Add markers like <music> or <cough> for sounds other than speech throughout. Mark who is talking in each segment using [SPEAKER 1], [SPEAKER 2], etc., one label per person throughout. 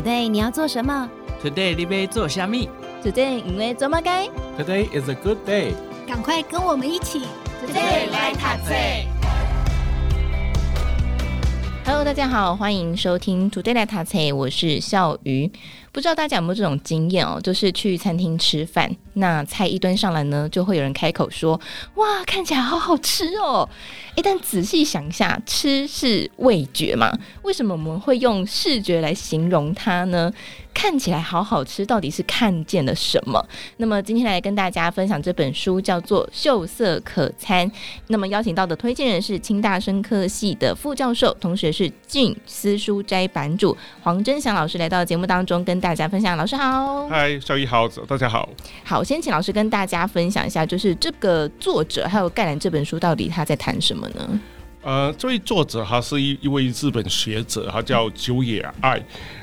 [SPEAKER 1] Today 你要做什么
[SPEAKER 2] ？Today 你要做虾米
[SPEAKER 1] ？Today 因为做么该
[SPEAKER 3] ？Today is a good day。
[SPEAKER 4] 赶快跟我们一起，Today 来读册。
[SPEAKER 1] Hello，大家好，欢迎收听 Today 来读册，我是笑鱼。不知道大家有没有这种经验哦？就是去餐厅吃饭，那菜一端上来呢，就会有人开口说：“哇，看起来好好吃哦！”诶，但仔细想一下，吃是味觉嘛？为什么我们会用视觉来形容它呢？看起来好好吃，到底是看见了什么？那么今天来跟大家分享这本书，叫做《秀色可餐》。那么邀请到的推荐人是清大生科系的副教授，同时是静私书斋版主黄真祥老师来到节目当中跟大家分享，老师好，
[SPEAKER 3] 嗨，小易好，大家好，
[SPEAKER 1] 好，先请老师跟大家分享一下，就是这个作者还有盖兰这本书到底他在谈什么呢？
[SPEAKER 3] 呃，这位作者他是一一位日本学者，他叫久野爱，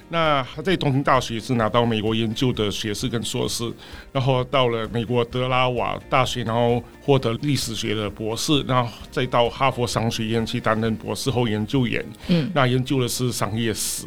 [SPEAKER 3] 那他在东京大学是拿到美国研究的学士跟硕士，然后到了美国德拉瓦大学，然后获得历史学的博士，然后再到哈佛商学院去担任博士后研究员，嗯，那研究的是商业史，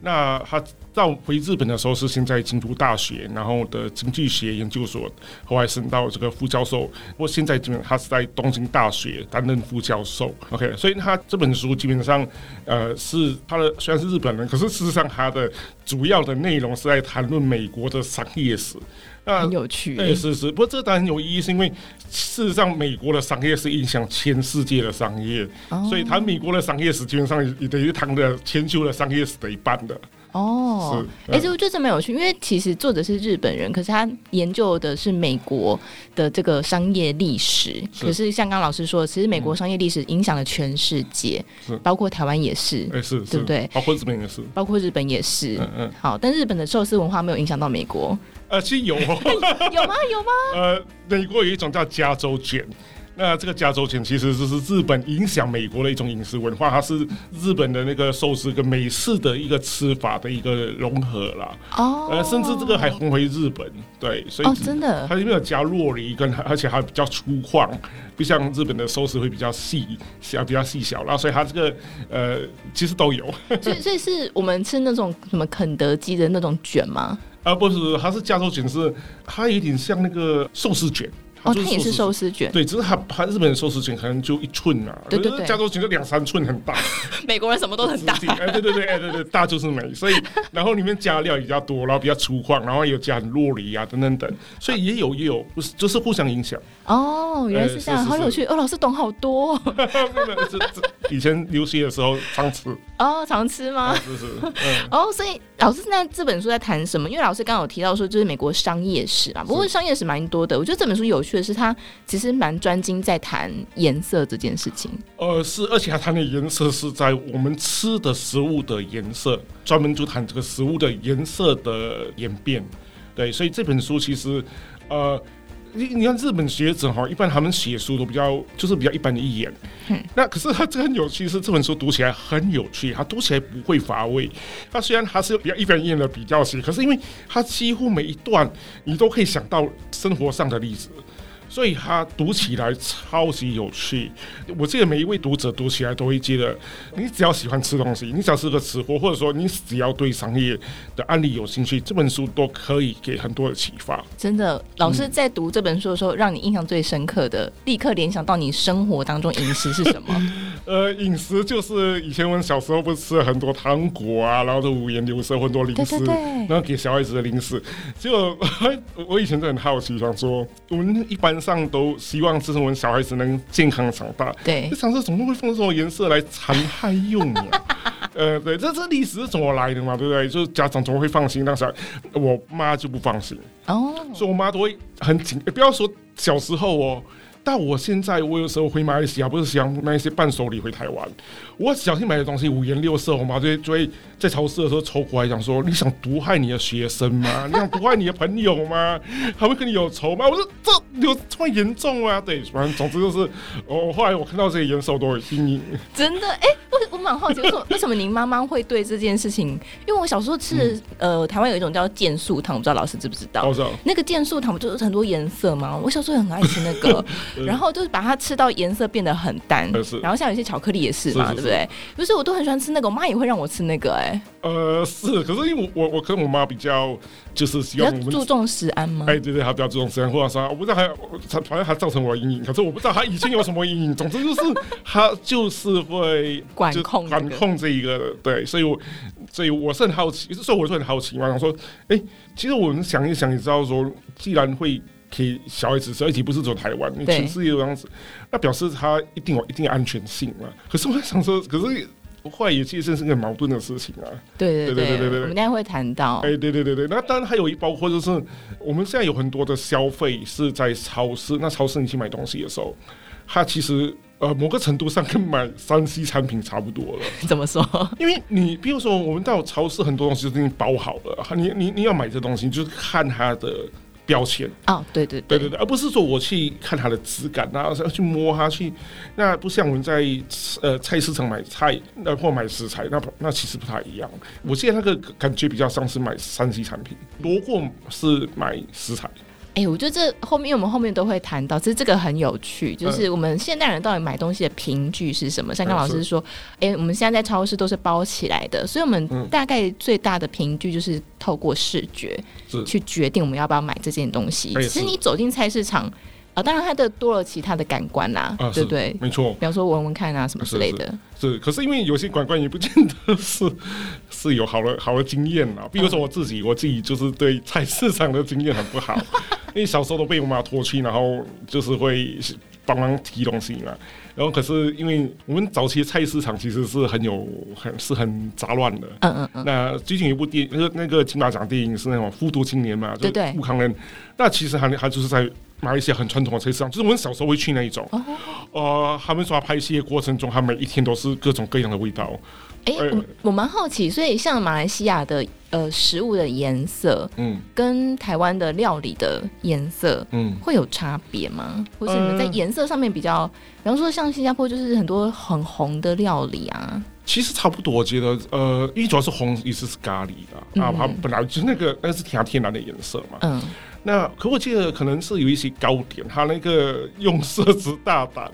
[SPEAKER 3] 那他。到回日本的时候是先在京都大学，然后的经济学研究所，后来升到这个副教授。不过现在基本他是在东京大学担任副教授。OK，所以他这本书基本上，呃，是他的虽然是日本人，可是事实上他的主要的内容是在谈论美国的商业史。那
[SPEAKER 1] 很有趣。
[SPEAKER 3] 对，是是。不过这个当然有意义，是因为事实上美国的商业是影响全世界的商业，哦、所以谈美国的商业史基本上也等于谈的全球的商业史的一半的。
[SPEAKER 1] 哦，哎，这就这么有趣，因为其实作者是日本人，可是他研究的是美国的这个商业历史。是，可是像刚刚老师说，其实美国商业历史影响了全世界，包括台湾也是，
[SPEAKER 3] 哎，是，
[SPEAKER 1] 对不对？
[SPEAKER 3] 包括日本也是，
[SPEAKER 1] 包括日本也是。
[SPEAKER 3] 嗯嗯。
[SPEAKER 1] 好，但日本的寿司文化没有影响到美国。
[SPEAKER 3] 呃，其实有，<laughs> 有吗？
[SPEAKER 1] 有吗？<laughs>
[SPEAKER 3] 呃，美国有一种叫加州卷。那这个加州卷其实就是日本影响美国的一种饮食文化，它是日本的那个寿司跟美式的一个吃法的一个融合啦。哦，呃，甚至这个还红回日本，对，所以哦，
[SPEAKER 1] 真的，
[SPEAKER 3] 它里面有加洛梨，跟而且还比较粗犷，不像日本的寿司会比较细小，比较细小，然后所以它这个呃其实都有。
[SPEAKER 1] 所以 <laughs> 所以是我们吃那种什么肯德基的那种卷吗？
[SPEAKER 3] 啊，不是，它是加州卷，是它有点像那个寿司卷。
[SPEAKER 1] 哦，它也是寿司卷，
[SPEAKER 3] 对，只是它它日本的寿司卷可能就一寸啊，对对对，加州卷就两三寸，很大。<laughs>
[SPEAKER 1] 美国人什么都很大，<laughs>
[SPEAKER 3] 哎，对对对，哎对对，大就是美，所以然后里面加料也比较多，然后比较粗犷，然后有加很酪梨啊等等等，所以也有也有，不是就是互相影响。
[SPEAKER 1] 哦，原来是这样，好有趣哦，老师懂好多。<laughs>
[SPEAKER 3] 以前留学的时候常吃。
[SPEAKER 1] 哦，常吃吗？
[SPEAKER 3] 是是。
[SPEAKER 1] 哦，所以老师现在这本书在谈什么？因为老师刚刚有提到说，就是美国商业史啊，不过商业史蛮多的，我觉得这本书有趣。的是，他其实蛮专精在谈颜色这件事情。
[SPEAKER 3] 呃，是，而且他谈的颜色是在我们吃的食物的颜色，专门就谈这个食物的颜色的演变。对，所以这本书其实，呃，你你看日本学者哈，一般他们写书都比较就是比较一般的一眼。嗯。那可是他这很有趣，是这本书读起来很有趣，他读起来不会乏味。他虽然他是比较一般一眼的比较写，可是因为他几乎每一段你都可以想到生活上的例子。所以它读起来超级有趣，我记得每一位读者读起来都会觉得，你只要喜欢吃东西，你只要是个吃货，或者说你只要对商业的案例有兴趣，这本书都可以给很多的启发。
[SPEAKER 1] 真的，老师在读这本书的时候，让你印象最深刻的，立刻联想到你生活当中饮食是什么？<laughs>
[SPEAKER 3] 呃，饮食就是以前我们小时候不是吃了很多糖果啊，然后都五颜六色很多零食，对对对，然后给小孩子的零食。结果 <laughs> 我以前就很好奇，想说我们一般。上都希望这是我们小孩子能健康长大。
[SPEAKER 1] 对，
[SPEAKER 3] 想说怎么会放这种颜色来残害用呢？<laughs> 呃，对，这这历史是怎么来的嘛？对不对？就是家长总会放心，但是我妈就不放心。哦，所以我妈都会很紧。不要说小时候哦。但我现在，我有时候回马来西亚，不是想买一些伴手礼回台湾。我小心买的东西五颜六色，我妈就会就会在超市的时候抽过来讲说：“你想毒害你的学生吗？<laughs> 你想毒害你的朋友吗？还会跟你有仇吗？”我说：“这有这么严重啊？”对，反正总之就是，我后来我看到这些颜色我都有阴影。
[SPEAKER 1] 真的？哎、欸，我我蛮好奇，我说为什么 <laughs> 您妈妈会对这件事情？因为我小时候吃的，嗯、呃，台湾有一种叫健素糖，我不知道老师知不知道？
[SPEAKER 3] 我知道。
[SPEAKER 1] 那个健素糖不就是很多颜色吗？我小时候很爱吃那个。<laughs> 然后就是把它吃到颜色变得很淡，然后像有些巧克力也是嘛，对不对？不是，我都很喜欢吃那个，我妈也会让我吃那个，哎，哎。
[SPEAKER 3] 呃，是，可是因为我我我跟我妈比较就是希望我们
[SPEAKER 1] 注重食安吗？
[SPEAKER 3] 哎，对对，她比较注重食安，或者说我不知道还她反正她造成我的阴影，可是我不知道她以前有什么阴影。总之就是她就是会
[SPEAKER 1] 管控
[SPEAKER 3] 管控这一个，对，所以我所以我是很好奇，所以我是很好奇嘛，我说，哎、欸，其实我们想一想，你知道说，既然会可以小孩子，而且不是走台湾，你全世界这样子，那表示他一定有一定安全性嘛。可是我在想说，可是。后来也其实是个矛盾的事情啊。
[SPEAKER 1] 对对对对对对，我们等下会谈到。
[SPEAKER 3] 哎，对对对对，那当然还有一包括就是我们现在有很多的消费是在超市，那超市你去买东西的时候，它其实呃某个程度上跟买三 C 产品差不多了。<laughs>
[SPEAKER 1] 怎么说？
[SPEAKER 3] 因为你比如说我们到超市很多东西都已经包好了，你你你要买这东西，就是看它的。标签
[SPEAKER 1] 哦，对
[SPEAKER 3] 对对，对而不是说我去看它的质感啊，要去摸它去，那不像我们在呃菜市场买菜，那或买食材，那那其实不太一样。我记得那个感觉比较像是买三 C 产品，多过是买食材。
[SPEAKER 1] 哎、欸，我觉得这后面我们后面都会谈到，其实这个很有趣，就是我们现代人到底买东西的凭据是什么？像刚老师说，哎、欸，我们现在在超市都是包起来的，所以我们大概最大的凭据就是透过视觉去决定我们要不要买这件东西。其实你走进菜市场。啊，当然，它的多了其他的感官啦，啊、对不对？
[SPEAKER 3] 没错，
[SPEAKER 1] 比方说闻闻看啊，什么之类的。
[SPEAKER 3] 是，可是因为有些感官也不见得是是有好的好的经验啦。比如说我自己，嗯、我自己就是对菜市场的经验很不好，<laughs> 因为小时候都被我妈拖去，然后就是会帮忙提东西嘛。然后可是因为我们早期菜市场其实是很有很是很杂乱的。嗯嗯嗯。那最近有一部电那个那个金马奖电影是那种《复读青年》嘛，对对，富康人。那其实还还就是在。马来西亚很传统的菜市场，就是我们小时候会去那一种。哦、呃，他们说拍戏的过程中，他每一天都是各种各样的味道。
[SPEAKER 1] 哎、欸，我我蛮好奇，所以像马来西亚的呃食物的颜色，嗯，跟台湾的料理的颜色，嗯，会有差别吗？或是你们在颜色上面比较，比方说像新加坡就是很多很红的料理啊。
[SPEAKER 3] 其实差不多，我觉得，呃，因为主要是红，意思是咖喱的、嗯、啊，它本来就是那个，那是挺天然的颜色嘛。嗯。那可我记得可能是有一些糕点，它那个用色 <laughs> 之大胆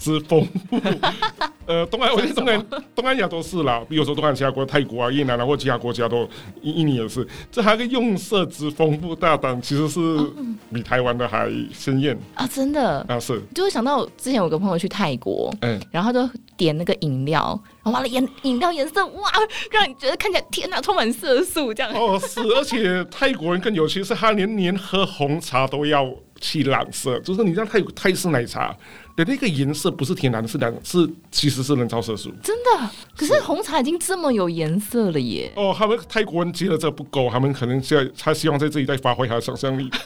[SPEAKER 3] 之丰富，<laughs> 呃，东南，我觉得东南东南亚都是啦，比如说东南其他国家，泰国啊、越南啊，或其他国家都印印尼也是，这还有个用色之丰富大胆，其实是比台湾的还鲜艳。啊，
[SPEAKER 1] 真的？
[SPEAKER 3] 啊是，
[SPEAKER 1] 就会想到之前有个朋友去泰国，嗯，然后就点那个饮料。完了，颜饮料颜色哇，让你觉得看起来天哪，充满色素这样。
[SPEAKER 3] 哦，是，<laughs> 而且泰国人更有趣，是他连连喝红茶都要去染色，就是你知道泰泰式奶茶的那个颜色不是天然的，是蓝，是其实是人造色素。真的？可是红茶已经这么有颜色了耶。哦，他们泰国人觉得这不够，他们可能现在他希望在这里再发挥他的想象力。<laughs>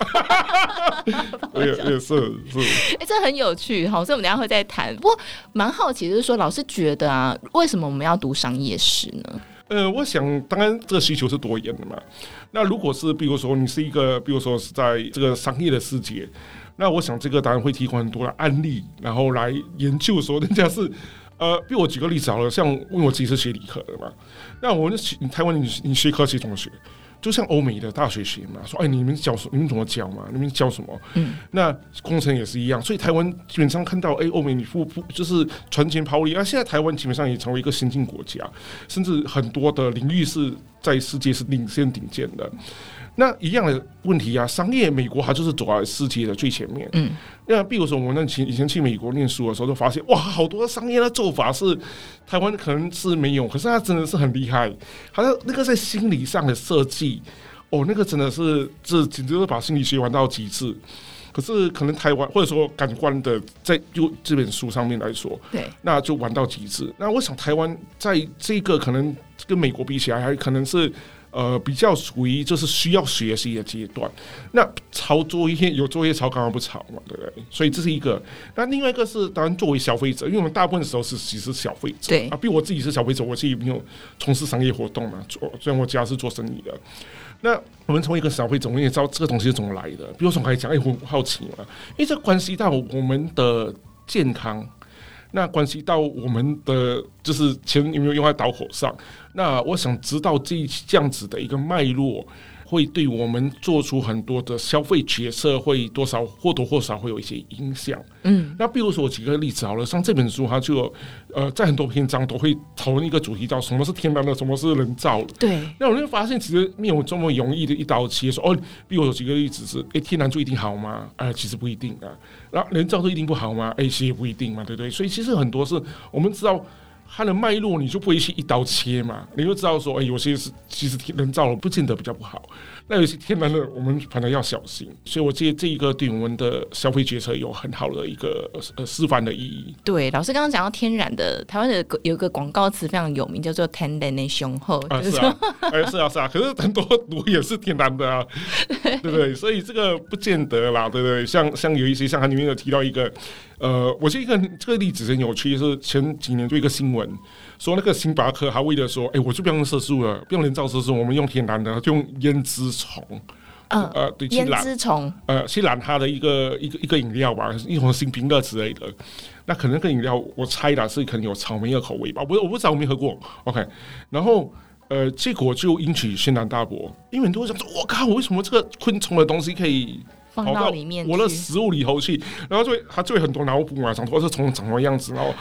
[SPEAKER 3] 也也是是，哎、
[SPEAKER 1] 欸，这很有趣，好，所以我们等下会再谈。不过蛮好奇，就是说老师觉得啊，为什么我们要读商业史呢？
[SPEAKER 3] 呃，我想当然这个需求是多元的嘛。那如果是比如说你是一个，比如说是在这个商业的世界，那我想这个当然会提供很多的案例，然后来研究说人家是 <laughs> 呃，比如我举个例子好了，像因为我自己是学理科的嘛，那我们台湾你你学科学怎么学？就像欧美的大学学嘛，说哎，你们教什么？你们怎么教嘛？你们教什么？嗯，那工程也是一样。所以台湾基本上看到，哎，欧美你不不就是船前抛离啊？现在台湾基本上也成为一个先进国家，甚至很多的领域是在世界是领先顶尖的。那一样的问题啊，商业美国它就是走在世界的最前面。嗯，那比如说我们前以前去美国念书的时候，就发现哇，好多商业的做法是台湾可能是没有，可是它真的是很厉害。好像那个在心理上的设计，哦，那个真的是这简直是把心理学玩到极致。可是可能台湾或者说感官的，在就这本书上面来说，对，那就玩到极致。那我想台湾在这个可能跟美国比起来，还可能是。呃，比较属于就是需要学习的阶段。那抄作业有作业抄，干嘛不抄嘛？对不对？所以这是一个。那另外一个是，当然作为消费者，因为我们大部分的时候是其实是消费者。对啊，比如我自己是消费者，我自己没有从事商业活动嘛。做虽然我家是做生意的。那我们从一个消费者，我们也知道这个东西是怎么来的。比如说我还讲，哎，我好奇嘛，因为这关系到我们的健康。那关系到我们的就是钱有没有用在刀口上？那我想知道这这样子的一个脉络，会对我们做出很多的消费决策，会多少或多或少会有一些影响。
[SPEAKER 1] 嗯，
[SPEAKER 3] 那比如说我举个例子好了，像这本书它就有呃，在很多篇章都会讨论一个主题，叫什么是天然的，什么是人造的。
[SPEAKER 1] 对。
[SPEAKER 3] 那我就发现，其实没有这么容易的一刀切，说哦，比如说举个例子是，哎，天然就一定好吗？哎，其实不一定啊。那人造就一定不好吗？哎，其实也不一定嘛，对不对？所以其实很多是我们知道。它的脉络，你就不会去一刀切嘛？你就知道说，哎、有些是其实人造的，不见得比较不好。那有些天然的，我们反而要小心。所以，我觉得这一个对我们的消费决策有很好的一个呃示范的意义。
[SPEAKER 1] 对，老师刚刚讲到天然的，台湾的有一个广告词非常有名，叫做“天然的雄厚”。
[SPEAKER 3] 啊，是啊，哎，是啊，是啊。<laughs> 可是很多毒也是天然的啊，<laughs> 对不对？所以这个不见得啦，对不对？像像有一些，像它里面有提到一个。呃，我这一个这个例子很有趣，是前几年做一个新闻，说那个星巴克，他为了说，哎，我就不用色素了，不用人造色素，我们用天然的，就用胭脂虫，
[SPEAKER 1] 嗯、呃，对，胭脂虫，
[SPEAKER 3] 呃，去染它的一个一个一个饮料吧，一种新冰乐之类的，那可能个饮料，我猜的是可能有草莓的口味吧，我我不知道，我没喝过，OK，然后呃，结果就引起轩然大波，因为很多人想说，我靠，为什么这个昆虫的东西可以？
[SPEAKER 1] 放到里面，
[SPEAKER 3] 我的食物里头去，然后就会它就会很多脑补啊，长或是虫长什么样子，然后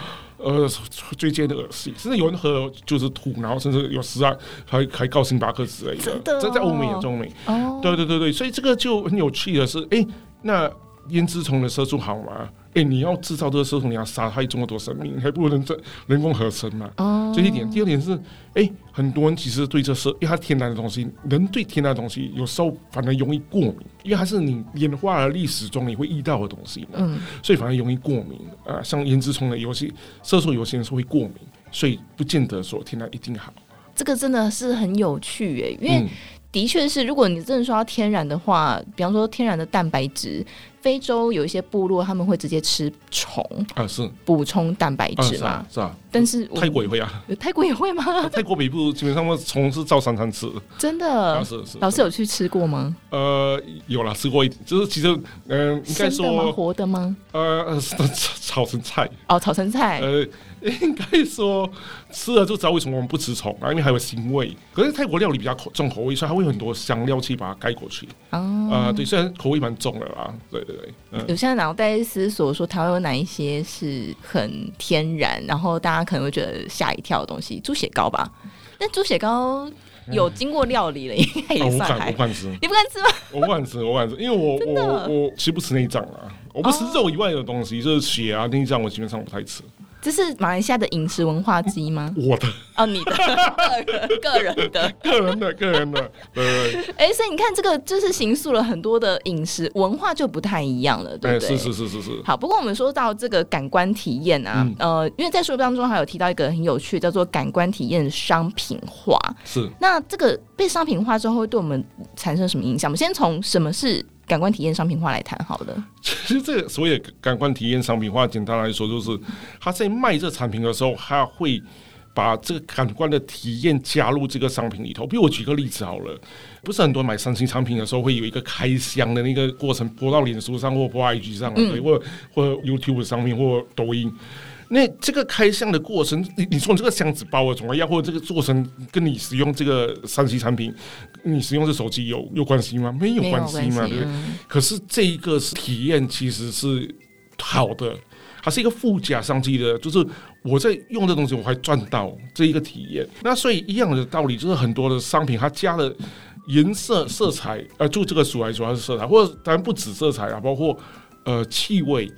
[SPEAKER 3] 呃，最近的恶心，甚至有人喝就是吐，然后甚至有时啊还还告星巴克之类的，这、哦、在欧美也中美，哦，对对对对，所以这个就很有趣的是，哎、欸，那胭脂虫的色素好吗？哎、欸，你要制造这个色素，你要杀害这么多生命，还不如人这人工合成嘛。哦，这一点。第二点是，哎、欸，很多人其实对这色，因为它天然的东西，人对天然的东西有时候反而容易过敏，因为它是你演化的历史中你会遇到的东西嘛。嗯，所以反而容易过敏啊。像胭脂虫的有些色素，有些人是会过敏，所以不见得说天然一定好。
[SPEAKER 1] 这个真的是很有趣诶，因为、嗯。的确是，如果你真的说要天然的话，比方说天然的蛋白质，非洲有一些部落他们会直接吃虫
[SPEAKER 3] 啊，是补
[SPEAKER 1] 充蛋白质嘛、啊，
[SPEAKER 3] 是啊。
[SPEAKER 1] 但是
[SPEAKER 3] 泰国也会啊，
[SPEAKER 1] 泰国也会吗？
[SPEAKER 3] 啊、泰国北部基本上虫是照三餐吃，
[SPEAKER 1] 真的。啊、是是，老师有去吃过吗？
[SPEAKER 3] 呃，有啦，吃过一点，就是其实嗯、呃，应该说
[SPEAKER 1] 活的吗？
[SPEAKER 3] 呃，炒成菜
[SPEAKER 1] 哦，炒成菜，呃。
[SPEAKER 3] 应该说吃了就知道为什么我们不吃虫啊，因为还有腥味。可是泰国料理比较口重口味，所以它会有很多香料去把它盖过去。啊、对，虽然口味蛮重的啦，对对对。嗯、
[SPEAKER 1] 有现在脑袋思索说台湾有哪一些是很天然，然后大家可能会觉得吓一跳的东西，猪血糕吧？但猪血糕有经过料理了，应该也算
[SPEAKER 3] 不敢吃，
[SPEAKER 1] 你不敢吃吗？
[SPEAKER 3] 我不敢吃，我不敢吃，因为我我我其实不吃内脏啊，我不吃肉以外的东西，就是血啊内脏，我基本上不太吃。
[SPEAKER 1] 这是马来西亚的饮食文化之一吗？
[SPEAKER 3] 我的
[SPEAKER 1] 哦，你的个人 <laughs> 个人的
[SPEAKER 3] 个人的个人的，对对。
[SPEAKER 1] 哎，所以你看，这个就是形塑了很多的饮食文化，就不太一样了，对不对？
[SPEAKER 3] 是是是是是。
[SPEAKER 1] 好，不过我们说到这个感官体验啊，嗯、呃，因为在书当中还有提到一个很有趣，叫做感官体验商品化。
[SPEAKER 3] 是。
[SPEAKER 1] 那这个被商品化之后，会对我们产生什么影响？我们先从什么是？感官体验商品化来谈好了。
[SPEAKER 3] 其实这个所谓的感官体验商品化，简单来说就是他在卖这产品的时候，他会把这个感官的体验加入这个商品里头。比如我举个例子好了，不是很多买三星产品的时候会有一个开箱的那个过程，播到脸书上或播 IG 上，对，或或 YouTube 上面或抖音。那这个开箱的过程，你你从这个箱子包的怎么样，或者这个做成跟你使用这个三 C 产品，你使用这手机有有关系吗？没有关系嘛，对不对？可是这一个是体验，其实是好的，它是一个附加上去的，就是我在用这东西，我还赚到这一个体验。那所以一样的道理，就是很多的商品它加了颜色、色彩，呃，就这个书来说它是色彩，或者当然不止色彩啊，包括呃气味。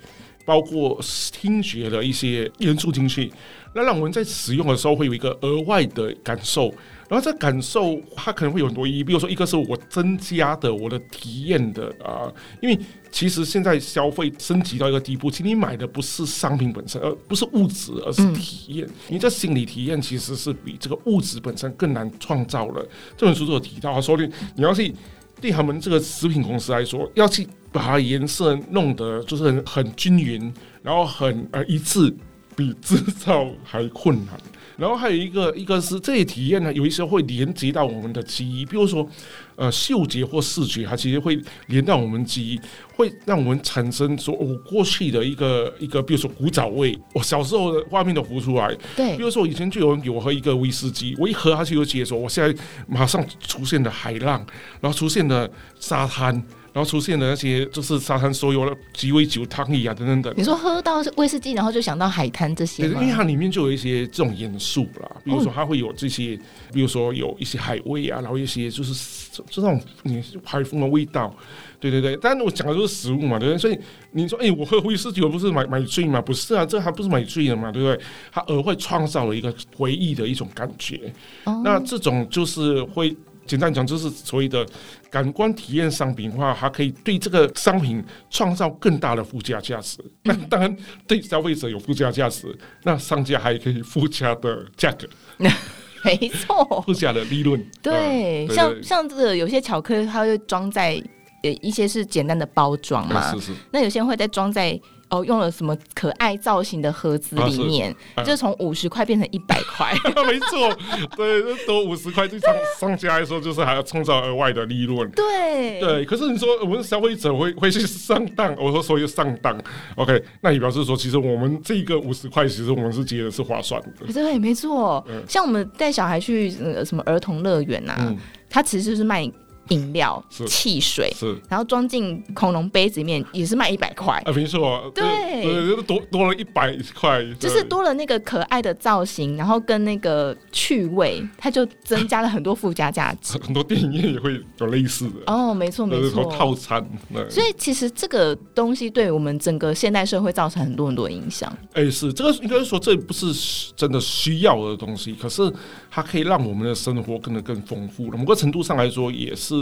[SPEAKER 3] 包括听觉的一些元素进去，那让我们在使用的时候会有一个额外的感受，然后这感受它可能会有很多意义，比如说一个是我增加的我的体验的啊，因为其实现在消费升级到一个地步，其实你买的不是商品本身，而不是物质，而是体验。你这心理体验其实是比这个物质本身更难创造了。这本书都有提到，说你你要去。对他们这个食品公司来说，要去把它颜色弄得就是很很均匀，然后很呃一致，比制造还困难。然后还有一个一个是这些体验呢，有一些会连接到我们的记忆，比如说呃嗅觉或视觉，它其实会连到我们记忆，会让我们产生说我过去的一个一个，比如说古早味，我小时候的画面都浮出来。
[SPEAKER 1] 对，
[SPEAKER 3] 比如说我以前就有人给我喝一个威士忌，我一喝它就有解说，我现在马上出现了海浪，然后出现了沙滩。然后出现的那些就是沙滩所有的鸡尾酒汤里啊等等等。
[SPEAKER 1] 你说喝到威士忌，然后就想到海滩这些？
[SPEAKER 3] 因为它里面就有一些这种元素啦，比如说它会有这些，比如说有一些海味啊，然后一些就是这这种你海风的味道，对对对。但是我讲的都是食物嘛，对不对？所以你说，哎，我喝威士忌，我不是买买醉吗？不是啊，这还不是买醉的嘛，对不对？它额外创造了一个回忆的一种感觉。哦、那这种就是会。简单讲，就是所谓的感官体验商品化，它可以对这个商品创造更大的附加价值。那当然，对消费者有附加价值，那商家还可以附加的价格，<laughs>
[SPEAKER 1] 没错，
[SPEAKER 3] 附加的利润。
[SPEAKER 1] 对，嗯、对像像这个有些巧克力，它会装在呃一些是简单的包装嘛，是是。那有些人会再装在。哦，用了什么可爱造型的盒子里面，啊、是就从五十块变成一百块，<laughs>
[SPEAKER 3] 没错，对，多五十块对商商家来说就是还要创造额外的利润，
[SPEAKER 1] 对
[SPEAKER 3] 对。可是你说我们消费者会会去上当，我说所以上当，OK，那也表示说其实我们这个五十块其实我们是觉得是划算的，
[SPEAKER 1] 对，没错。嗯、像我们带小孩去呃什么儿童乐园呐，嗯、它其实就是卖。饮料、汽水，是，然后装进恐龙杯子里面，也是卖一百块。
[SPEAKER 3] 啊，没错，
[SPEAKER 1] 对，
[SPEAKER 3] 对，多多了一百块，
[SPEAKER 1] 就是多了那个可爱的造型，然后跟那个趣味，它就增加了很多附加价值。<laughs>
[SPEAKER 3] 很多电影院也会有类似的
[SPEAKER 1] 哦，没错没错，
[SPEAKER 3] 套餐。
[SPEAKER 1] 所以其实这个东西对我们整个现代社会造成很多很多影响。
[SPEAKER 3] 哎，是这个应该说这不是真的需要的东西，可是它可以让我们的生活变得更丰富了。某个程度上来说，也是。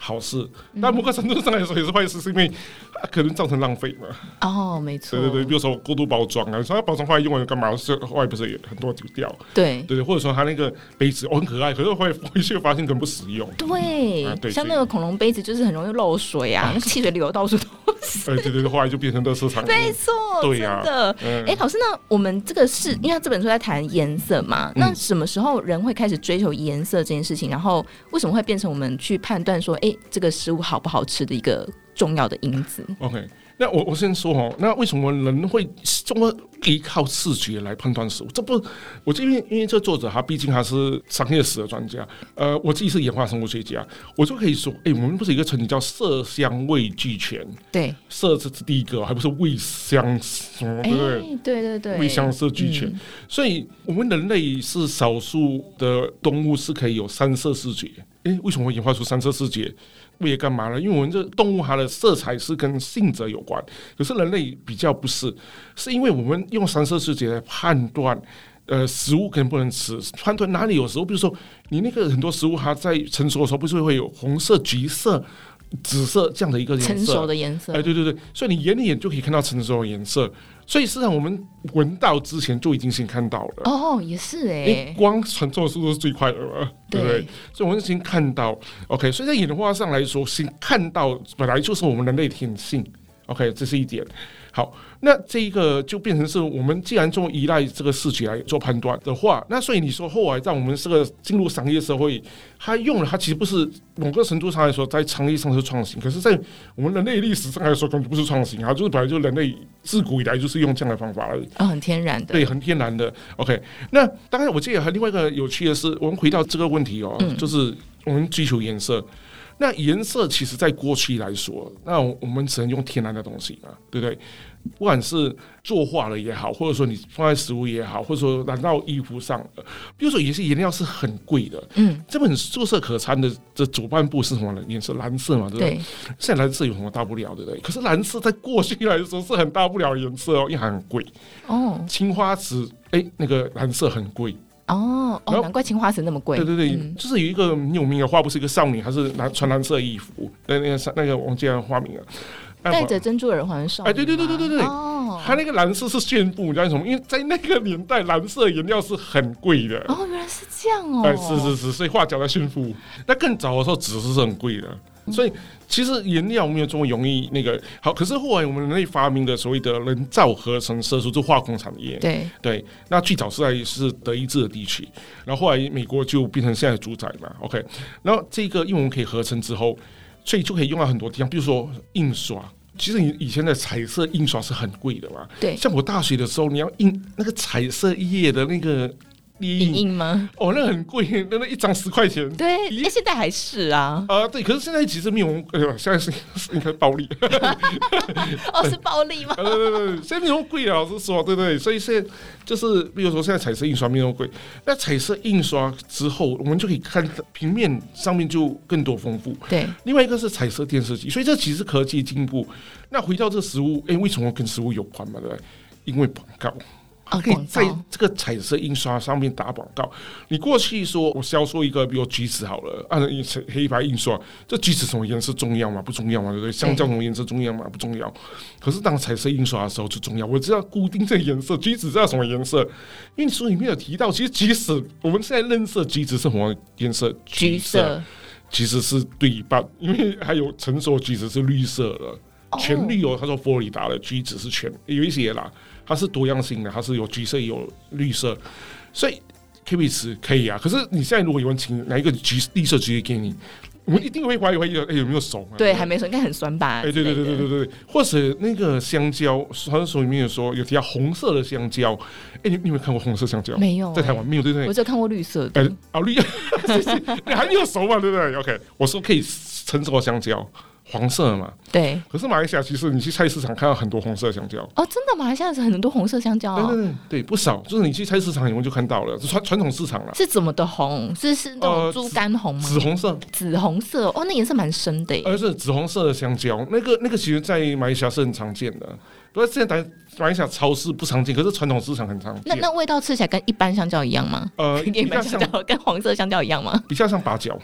[SPEAKER 3] 好事，但某个程度上来说也是坏事，是因为可能造成浪费嘛。
[SPEAKER 1] 哦，没错，
[SPEAKER 3] 对对对，比如说过度包装啊，说它包装坏用完干嘛？是后来不是也很多丢掉？
[SPEAKER 1] 对
[SPEAKER 3] 对对，或者说它那个杯子哦很可爱，可是后来回去发现很不实用。
[SPEAKER 1] 对，啊、对像那个恐龙杯子就是很容易漏水啊，那汽水流到处都是。哎，对对对，后来就变成垃圾场。没错，对呀、啊，真的。哎、嗯，老师，那我们这个是因为他这本书在谈颜色嘛？那什么时候人会开始追求颜色这件事情？然后为什么会变成我们去判断说，哎，这个食物好不好吃的一个重要的因子
[SPEAKER 3] ？OK。那我我先说哦，那为什么人会这么依靠视觉来判断食物？这不，我这边因为这作者他毕竟他是商业史的专家，呃，我自己是演化生物学家，我就可以说，哎，我们不是一个成语叫色香味俱全，
[SPEAKER 1] 对，
[SPEAKER 3] 色这是第一个，还不是味香什么，对不对？
[SPEAKER 1] 对对对，
[SPEAKER 3] 味香色俱全，嗯、所以我们人类是少数的动物是可以有三色视觉。哎，为什么会演化出三色视觉？为干嘛呢？因为我们这动物它的色彩是跟性质有关，可是人类比较不是，是因为我们用三色视觉来判断，呃，食物可能不能吃，判断哪里有食物。比如说，你那个很多食物它在成熟的时候，不是会有红色、橘色、紫色这样的一个颜色，
[SPEAKER 1] 成熟的颜色。
[SPEAKER 3] 哎，对对对，所以你眼里眼就可以看到成熟的颜色。所以实际上，我们闻到之前就已经先看到了。
[SPEAKER 1] 哦，也是哎、
[SPEAKER 3] 欸，光传送的速度是最快的嘛，对不对？所以我们先看到，OK。所以在演化上来说，先看到本来就是我们人类天性，OK，这是一点。好，那这一个就变成是我们既然这么依赖这个视觉来做判断的话，那所以你说后来在我们这个进入商业社会，它用了它其实不是某个程度上来说在商业上是创新，可是在我们人类历史上来说根本不是创新啊，就是本来就人类自古以来就是用这样的方法而已
[SPEAKER 1] 啊、哦，很天然的，
[SPEAKER 3] 对，很天然的。OK，那当然我记得还另外一个有趣的是，我们回到这个问题哦，嗯、就是我们追求颜色。那颜色其实，在过去来说，那我们只能用天然的东西嘛，对不对？不管是作画了也好，或者说你放在食物也好，或者说染到衣服上，比如说有些颜料是很贵的。嗯，这本《作色可餐》的这主半部是什么呢？颜色蓝色嘛，对不对？对。现在蓝色有什么大不了，对不对？可是蓝色在过去来说是很大不了的颜色哦，因为它很贵。哦。青花瓷，哎，那个蓝色很贵。
[SPEAKER 1] 哦哦，难怪青花瓷那么贵。对对
[SPEAKER 3] 对，嗯、就是有一个很有名的画，不是一个少女，还是蓝穿蓝色衣服，那那个那个忘记了画名了。
[SPEAKER 1] 戴着珍珠耳环的少女。
[SPEAKER 3] 哎，对对对对对对，哦，它那个蓝色是炫富，你知道为什么？因为在那个年代，蓝色颜料是很贵的。
[SPEAKER 1] 哦，原来是这样哦。
[SPEAKER 3] 哎，是是是，所以画脚在炫富。那更早的时候，纸是很贵的。所以其实颜料没有这么容易那个好。可是后来我们人类发明的所谓的人造合成色素，就化工产业。
[SPEAKER 1] 对
[SPEAKER 3] 对，那最早是在是德意志的地区，然后后来美国就变成现在的主宰嘛。OK，然后这个因为我们可以合成之后，所以就可以用到很多地方，比如说印刷。其实你以前的彩色印刷是很贵的嘛。
[SPEAKER 1] 对，
[SPEAKER 3] 像我大学的时候，你要印那个彩色页的那个。
[SPEAKER 1] 影印吗？
[SPEAKER 3] 哦，那很贵，那那一张十块钱。
[SPEAKER 1] 对，哎，现在还是啊。
[SPEAKER 3] 啊，对，可是现在其实没有，哎呦，现在是应该暴利。<laughs>
[SPEAKER 1] 哦，是暴利吗？<laughs>
[SPEAKER 3] 对对对，现在没有贵了，老实说，对对，所以现在就是，比如说现在彩色印刷没有贵，那彩色印刷之后，我们就可以看平面上面就更多丰富。
[SPEAKER 1] 对，
[SPEAKER 3] 另外一个是彩色电视机，所以这其实科技进步。那回到这食物，哎，为什么跟食物有关嘛？对不对？因为广告。可以在这个彩色印刷上面打广告。你过去说我销售一个，比如橘子好了，按照黑白印刷，这橘子什么颜色重要吗？不重要吗？对不对？香蕉什么颜色重要吗？不重要。可是当彩色印刷的时候就重要。我知道固定这个颜色，橘子知道什么颜色？因为书里面有提到，其实即使我们现在认识橘子是什么颜色，
[SPEAKER 1] 橘色
[SPEAKER 3] 其实是对一半，因为还有成熟橘子是绿色的，全绿哦。他说佛罗里达的橘子是全有一些啦。它是多样性的，它是有橘色有绿色，所以可不可以吃？可以啊。可是你现在如果有人请拿一个橘绿色橘子给你，我们一定会怀疑怀疑，哎、欸，有没有熟？
[SPEAKER 1] 对，还没熟，应该很酸吧？
[SPEAKER 3] 哎、欸，对对对对对对，或者那个香蕉，好像书里面有说有提到红色的香蕉，哎、欸，你你有没有看过红色香蕉？
[SPEAKER 1] 没有、欸，
[SPEAKER 3] 在台湾没有，对不对？
[SPEAKER 1] 我只有看过绿色的。
[SPEAKER 3] 哎、欸，啊绿，<laughs> 你还没有熟嘛？对不对？OK，我说可以成熟的香蕉。黄色嘛，
[SPEAKER 1] 对。
[SPEAKER 3] 可是马来西亚其实你去菜市场看到很多红色香蕉
[SPEAKER 1] 哦，真的，马来西亚是很多红色香蕉啊、哦，
[SPEAKER 3] 对对对，对，不少。就是你去菜市场以后就看到了，传传统市场了。
[SPEAKER 1] 是怎么的红？是是那种猪肝红吗？
[SPEAKER 3] 紫红色，
[SPEAKER 1] 紫红色哦，那颜色蛮深的。
[SPEAKER 3] 而是紫红色的香蕉，那个那个其实，在马来西亚是很常见的。不过现在马来西亚超市不常见，可是传统市场很常见。
[SPEAKER 1] 那那味道吃起来跟一般香蕉一样吗？呃，<laughs> 一般香蕉跟黄色香蕉一样吗？
[SPEAKER 3] 比较像芭蕉。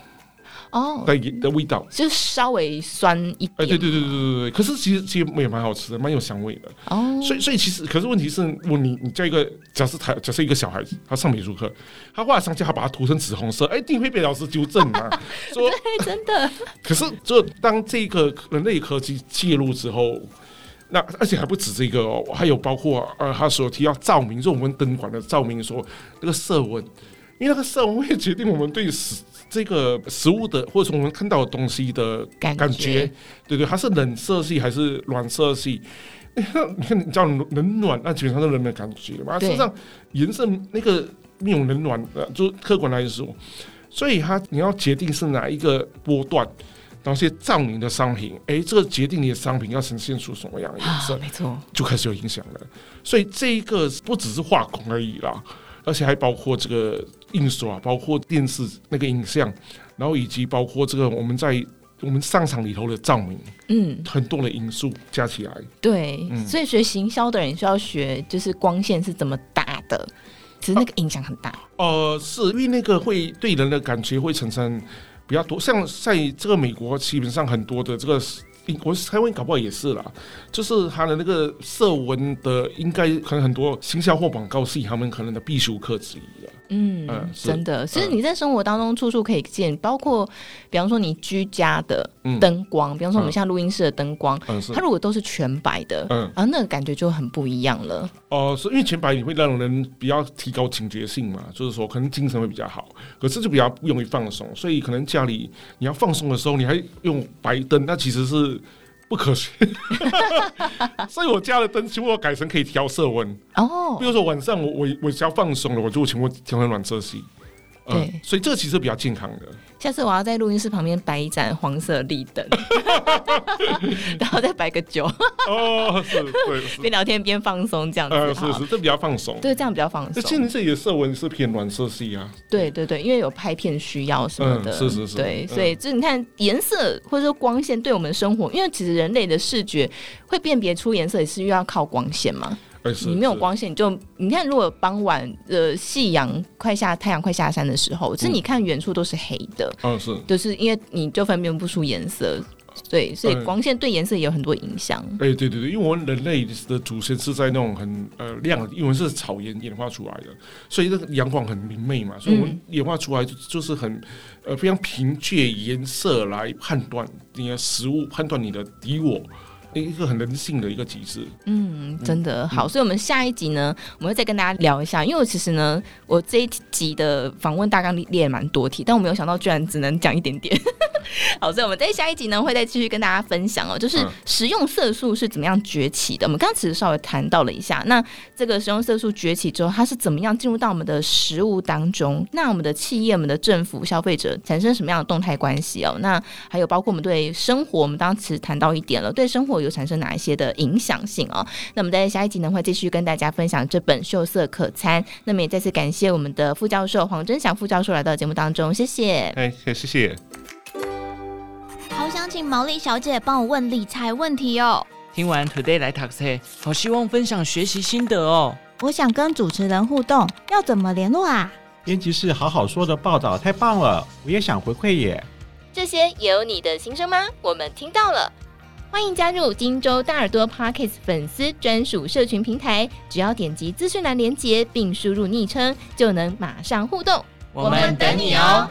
[SPEAKER 1] 哦，
[SPEAKER 3] 的的味道
[SPEAKER 1] 就是稍微酸一点。哎，
[SPEAKER 3] 对对对对对对，可是其实其实也蛮好吃的，蛮有香味的。哦，所以所以其实，可是问题是，我你你叫一个假设他假设一个小孩子，他上美术课，他画上去，他把它涂成紫红色，哎，一定会被老师纠正啊。<laughs>
[SPEAKER 1] 说对，真的。<laughs>
[SPEAKER 3] 可是，就当这个人类科技介入之后，那而且还不止这个哦，还有包括呃，他所提到照明，就我们灯管的照明，说那个色温，因为那个色温会决定我们对死。这个食物的，或者从我们看到的东西的感觉，对对，它是冷色系还是暖色系？你看，你叫冷暖，那基本上是人的感觉嘛。实际上，颜色那个没有冷暖，呃，就客观来说，所以它你要决定是哪一个波段，然后些照明的商品，哎，这个决定你的商品要呈现出什么样的颜色，
[SPEAKER 1] 没错，
[SPEAKER 3] 就开始有影响了。所以这一个不只是画工而已啦。而且还包括这个印刷，包括电视那个影像，然后以及包括这个我们在我们商场里头的照明，嗯，很多的因素加起来。
[SPEAKER 1] 对，嗯、所以学行销的人需要学，就是光线是怎么打的，其实那个影响很大。
[SPEAKER 3] 啊、呃，是因为那个会对人的感觉会产生比较多，像在这个美国，基本上很多的这个。我台湾搞不好也是啦，就是他的那个色温的，应该可能很多新销或广告是他们可能的必修课之一了。
[SPEAKER 1] 嗯，嗯，真的，其实你在生活当中处处可以见，包括比方说你居家的灯光，嗯、比方说我们像录音室的灯光，嗯、它如果都是全白的，嗯，啊，那个感觉就很不一样了。
[SPEAKER 3] 哦、呃，是因为全白你会让人比较提高警觉性嘛，就是说可能精神会比较好，可是就比较不容易放松，所以可能家里你要放松的时候，你还用白灯，那其实是。不可行，<laughs> 所以我家的灯全部改成可以调色温哦。比如说晚上我我我只要放松了，我就全部调成暖色系。对、嗯，所以这个其实比较健康的。
[SPEAKER 1] 下次我要在录音室旁边摆一盏黄色立灯，<laughs> 然后再摆个酒。哦，是，对，边聊天边放松这样子。
[SPEAKER 3] 呃，是是，这比较放松。
[SPEAKER 1] 对，这样比较放松。
[SPEAKER 3] 其实这里的色温是偏暖色系啊。
[SPEAKER 1] 对对对，因为有拍片需要什么的。
[SPEAKER 3] 嗯、是是是。
[SPEAKER 1] 对，所以就你看颜色或者说光线对我们的生活，因为其实人类的视觉会辨别出颜色，也是又要靠光线嘛。你没有光线，你就你看，如果傍晚呃夕阳快下，太阳快下山的时候，其实你看远处都是黑的，嗯，是，就是因为你就分辨不出颜色。对，所以光线对颜色也有很多影响。
[SPEAKER 3] 哎、嗯，对对对，因为我们人类的祖先是在那种很呃亮，因为是草原演化出来的，所以这个阳光很明媚嘛，所以我们演化出来就就是很呃非常凭借颜色来判断你的食物，判断你的敌我。一个很人性的一个机制，
[SPEAKER 1] 嗯，真的好，所以，我们下一集呢，我们会再跟大家聊一下。因为我其实呢，我这一集的访问大纲列蛮多题，但我没有想到居然只能讲一点点。<laughs> 好，所以我们在下一集呢，会再继续跟大家分享哦，就是食用色素是怎么样崛起的。我们刚刚其实稍微谈到了一下，那这个食用色素崛起之后，它是怎么样进入到我们的食物当中？那我们的企业、我们的政府、消费者产生什么样的动态关系哦？那还有包括我们对生活，我们当时谈到一点了，对生活有产生哪一些的影响性哦？那我们在下一集呢，会继续跟大家分享这本《秀色可餐》。那么也再次感谢我们的副教授黄真祥副教授来到节目当中，谢谢。
[SPEAKER 3] 哎，谢谢。
[SPEAKER 4] 好想请毛利小姐帮我问理财问题哦。
[SPEAKER 2] 听完 Today 来 Taxi，，好希望分享学习心得哦。
[SPEAKER 4] 我想跟主持人互动，要怎么联络啊？
[SPEAKER 5] 编辑室好好说的报道太棒了，我也想回馈耶。
[SPEAKER 1] 这些也有你的心声吗？我们听到了，欢迎加入金州大耳朵 Podcast 粉丝专属社群平台，只要点击资讯栏连接并输入昵称，就能马上互动。
[SPEAKER 2] 我们等你哦。